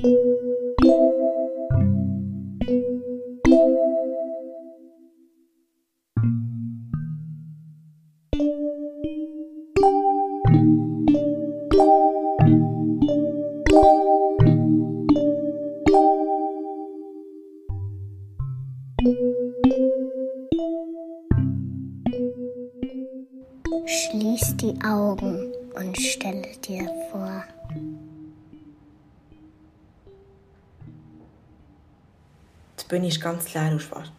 Schließ und stelle dir vor, Die Bühne ist ganz leer und schwarz.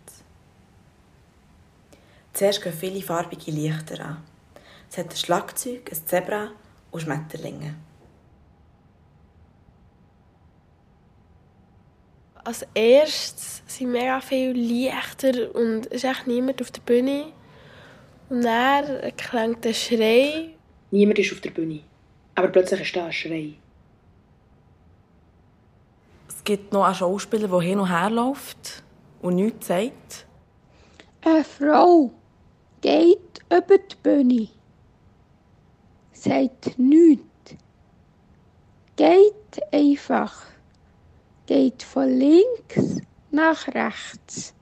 Zuerst gehen viele farbige Lichter an. Es hat ein Schlagzeug, ein Zebra und Schmetterlinge. Als erstes sind mega viele Lichter und es ist echt niemand auf der Bühne. Und dann klingt der Schrei. Niemand ist auf der Bühne. Aber plötzlich ist da ein Schrei. Es gibt noch einen Schauspieler, der hin und her läuft und nichts sagt. Eine Frau geht über die Bühne. Sagt nichts. Geht einfach. Geht von links nach rechts.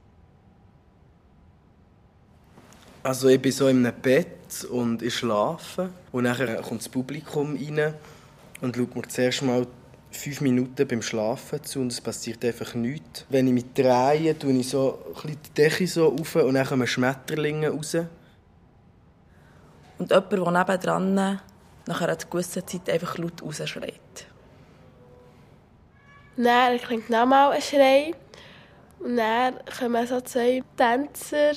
Also ich bin so in einem Bett und ich schlafe und dann kommt das Publikum rein und schaut mir zuerst mal fünf Minuten beim Schlafen zu und es passiert einfach nichts. Wenn ich mich drehe, tue ich so ein die Decke so auf und dann kommen Schmetterlinge raus. Und jemand, der nebendran nach einer gewissen Zeit einfach laut rausschreit. Dann klingt nochmal ein Schrei. Und dann kommen so zwei Tänzer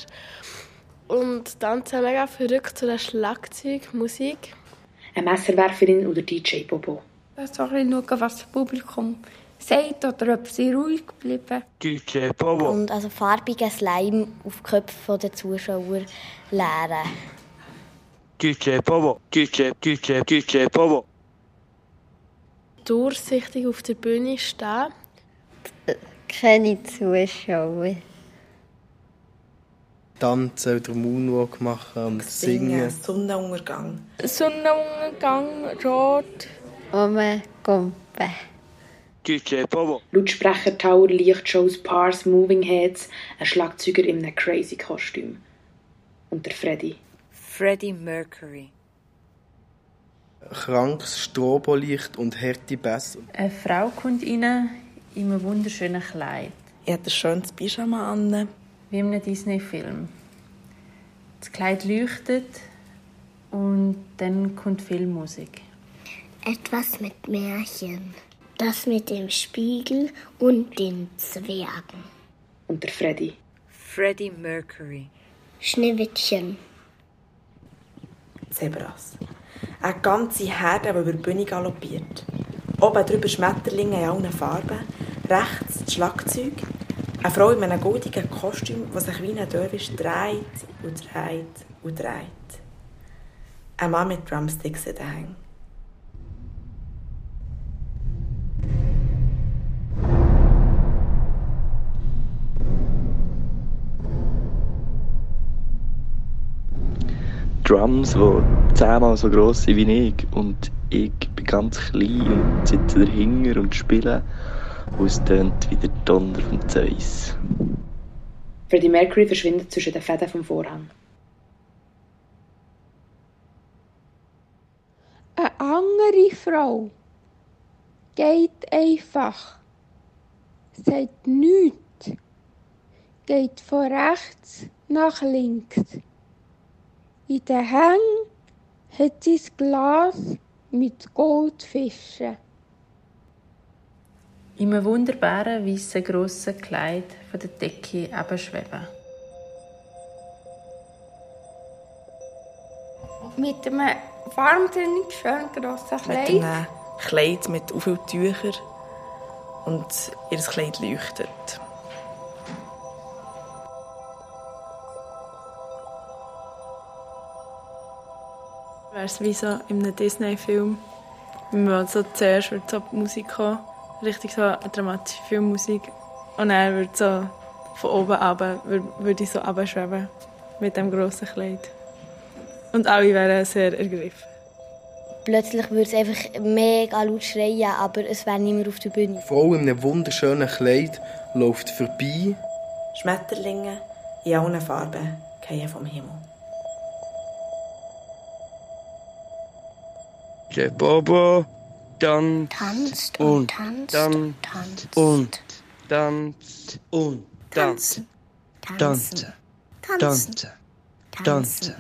und tanzen mega verrückt zu der Schlagzeugmusik. Eine Messerwerferin oder DJ Bobo. So ein bisschen schauen, was das Publikum sagt oder ob sie ruhig bleiben. DJ Bobo. und also farbigen Slime auf die Köpfe der Zuschauer leeren. DJ Bobo. DJ, DJ, DJ Bobo. Durchsichtig auf der Bühne stehen. Keine Zuschauer. Tanzen oder Moonwalk machen und singen. Sonnenuntergang. Sonnenuntergang, Rot. Umgumpen. DJ Bobo. Lautsprecher, Tower, Lichtshows, Pars, Moving Heads, ein Schlagzeuger in einem crazy Kostüm. Und der Freddy. Freddie Mercury. Krankes Strobolicht und harte Bässe. Eine Frau kommt rein in einem wunderschönen Kleid, Ich hatte ein schönes Pyjama an. Wie in einem Disney-Film. Das Kleid leuchtet und dann kommt Filmmusik. Etwas mit Märchen. Das mit dem Spiegel und den Zwergen. Und der Freddy. Freddie Mercury. Schneewittchen. Zebras. Eine ganze Herde, die über die Bühne galoppiert. Oben drüber Schmetterlinge in allen Farben. Rechts das Schlagzeug. Eine Frau in einem goldigen Kostüm, die sich wie ein Derwisch dreht und dreht und dreht. Ein Mann mit Drumsticks in den Hängen. Drums, die zehnmal so gross sind wie ich. Und ich bin ganz klein und sitze dahinter und spiele. Und es tönt wie der Donner von Zeus. Freddie Mercury verschwindet zwischen den Fäden vom Vorhang. Eine andere Frau geht einfach. Sagt nichts. Geht von rechts nach links. In den Hängen hat sie das Glas mit Goldfischen. In einem wunderbaren, weißen, grossen Kleid von der Decke schweben. Mit einem wahnsinnig schönen grossen Mit Kleid. einem Kleid mit so vielen Tüchern. Und ihr Kleid leuchtet. Wäre es wie so in einem Disney-Film. Wenn man so zuerst wird so die Musik kommen, richtig so eine dramatische Filmmusik. Und dann wird so von oben runter, würd- würde ich so runterschweben mit dem grossen Kleid. Und alle wären sehr ergriffen. plötzlich würde es einfach mega laut schreien, aber es wäre niemand auf der Bühne. Frau in einem wunderschönen Kleid läuft vorbei. Schmetterlinge in allen Farben fallen vom Himmel. Der Bobo tanzt Tanzt und und tanzt dann tanzt und tanzt und tanzt. tanzen, Tanze, tanze,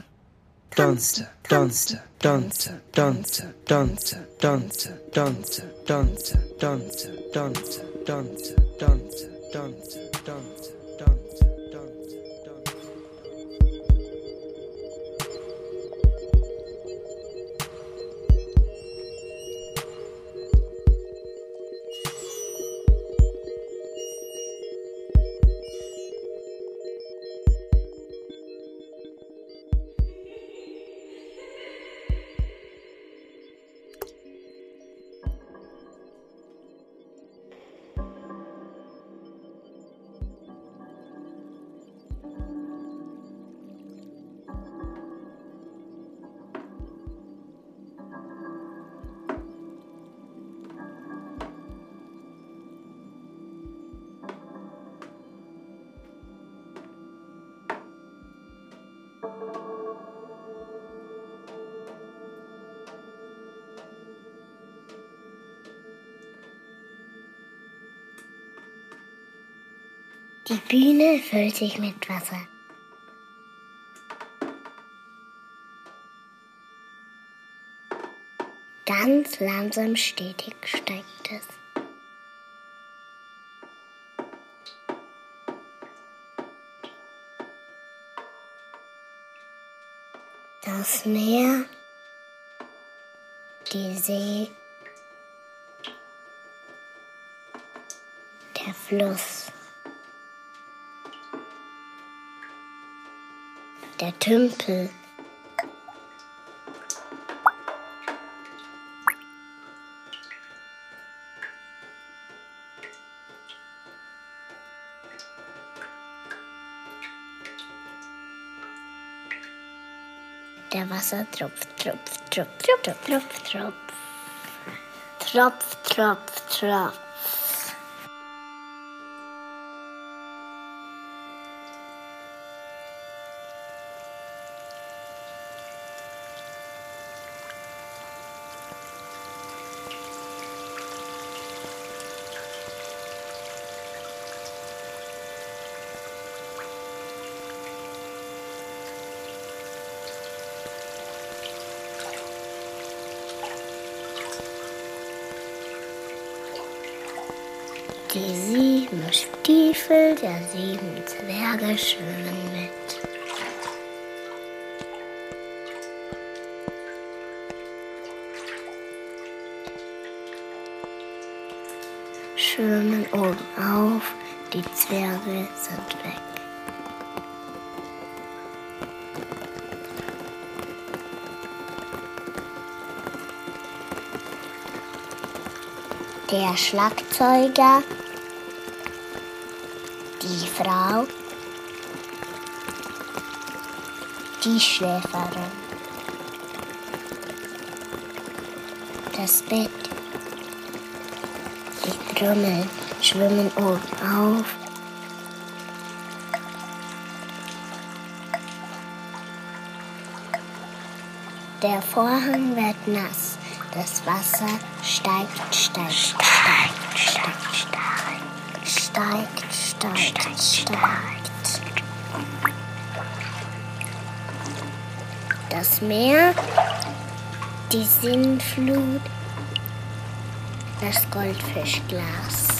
tanze, tanze, tanze, tanze, tanze, tanze, tanze, tanze, tanze, tanze, tanze, tanze, tanze, tanze, Die Bühne füllt sich mit Wasser. Ganz langsam stetig steigt es. Das Meer, die See, der Fluss. Der Tümpel. Der Wassertropf, Tropf, Tropf, Tropf, Tropf, Tropf. Tropf, Tropf, Tropf. Stiefel der sieben Zwerge schwimmen mit. Schwimmen oben auf, die Zwerge sind weg. Der Schlagzeuger, Frau, die Schläferin, das Bett, die Trümmer schwimmen oben auf. Der Vorhang wird nass, das Wasser steigt, steigt, steigt, steigt, steigt, steigt, steigt, steigt. Das Meer, die Sintflut, das Goldfischglas.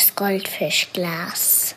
Das Goldfischglas.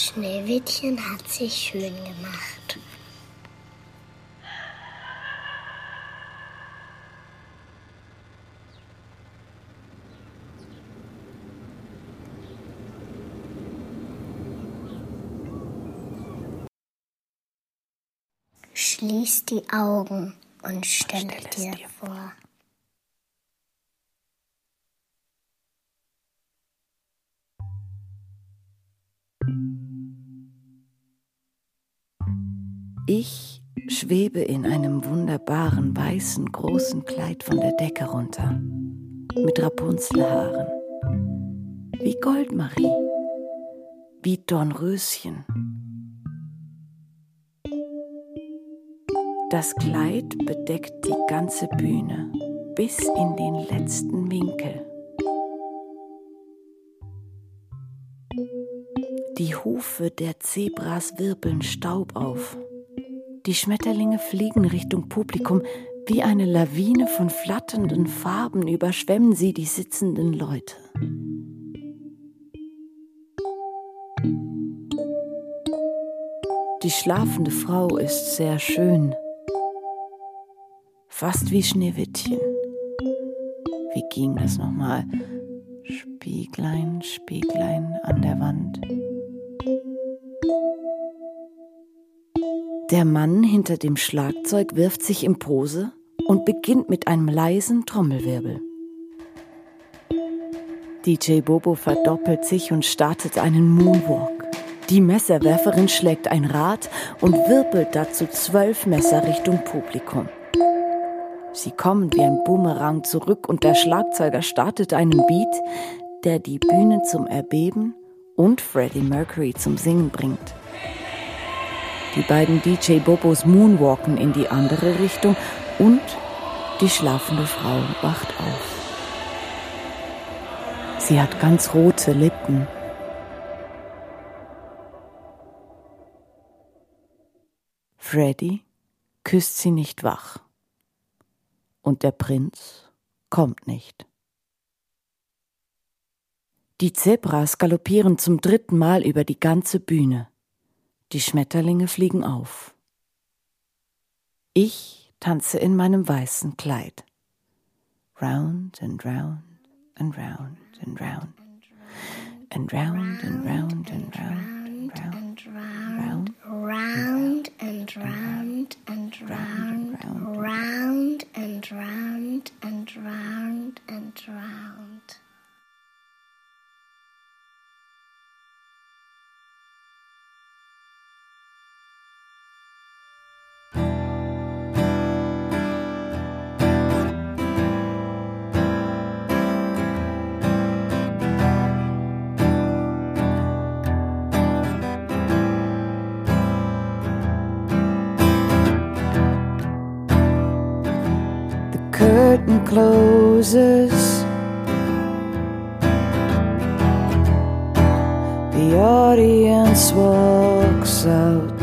Schneewittchen hat sich schön gemacht. Schließ die Augen und stelle, dir vor. Ich schwebe in einem wunderbaren weißen großen Kleid von der Decke runter, mit Rapunzelhaaren, wie Goldmarie, wie Dornröschen. Das Kleid bedeckt die ganze Bühne bis in den letzten Winkel. Die Hufe der Zebras wirbeln Staub auf. Die Schmetterlinge fliegen Richtung Publikum. Wie eine Lawine von flatternden Farben überschwemmen sie die sitzenden Leute. Die schlafende Frau ist sehr schön, fast wie Schneewittchen. Wie ging das nochmal? Spieglein, Spieglein an der Wand. Der Mann hinter dem Schlagzeug wirft sich in Pose und beginnt mit einem leisen Trommelwirbel. DJ Bobo verdoppelt sich und startet einen Moonwalk. Die Messerwerferin schlägt ein Rad und wirbelt dazu zwölf Messer Richtung Publikum. Sie kommen wie ein Boomerang zurück und der Schlagzeuger startet einen Beat, der die Bühne zum Erbeben und Freddie Mercury zum Singen bringt. Die beiden DJ Bobos moonwalken in die andere Richtung und die schlafende Frau wacht auf. Sie hat ganz rote Lippen. Freddy küsst sie nicht wach. Und der Prinz kommt nicht. Die Zebras galoppieren zum dritten Mal über die ganze Bühne. Die Schmetterlinge fliegen auf. Ich tanze in meinem weißen Kleid. Round and round and round and round. And round and round and round and round. Round and round closes. The audience walks out.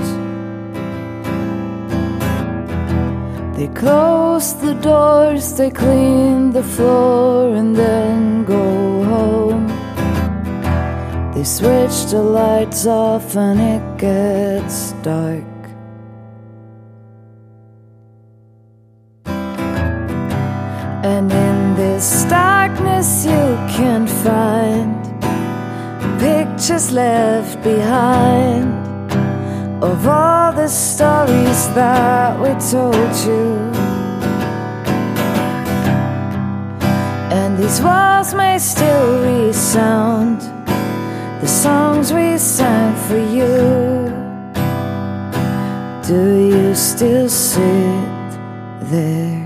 They close the doors, they clean the floor, and then go home. They switch the lights off, and it gets dark. And in this darkness, you can find pictures left behind of all the stories that we told you. And these walls may still resound the songs we sang for you. Do you still sit there?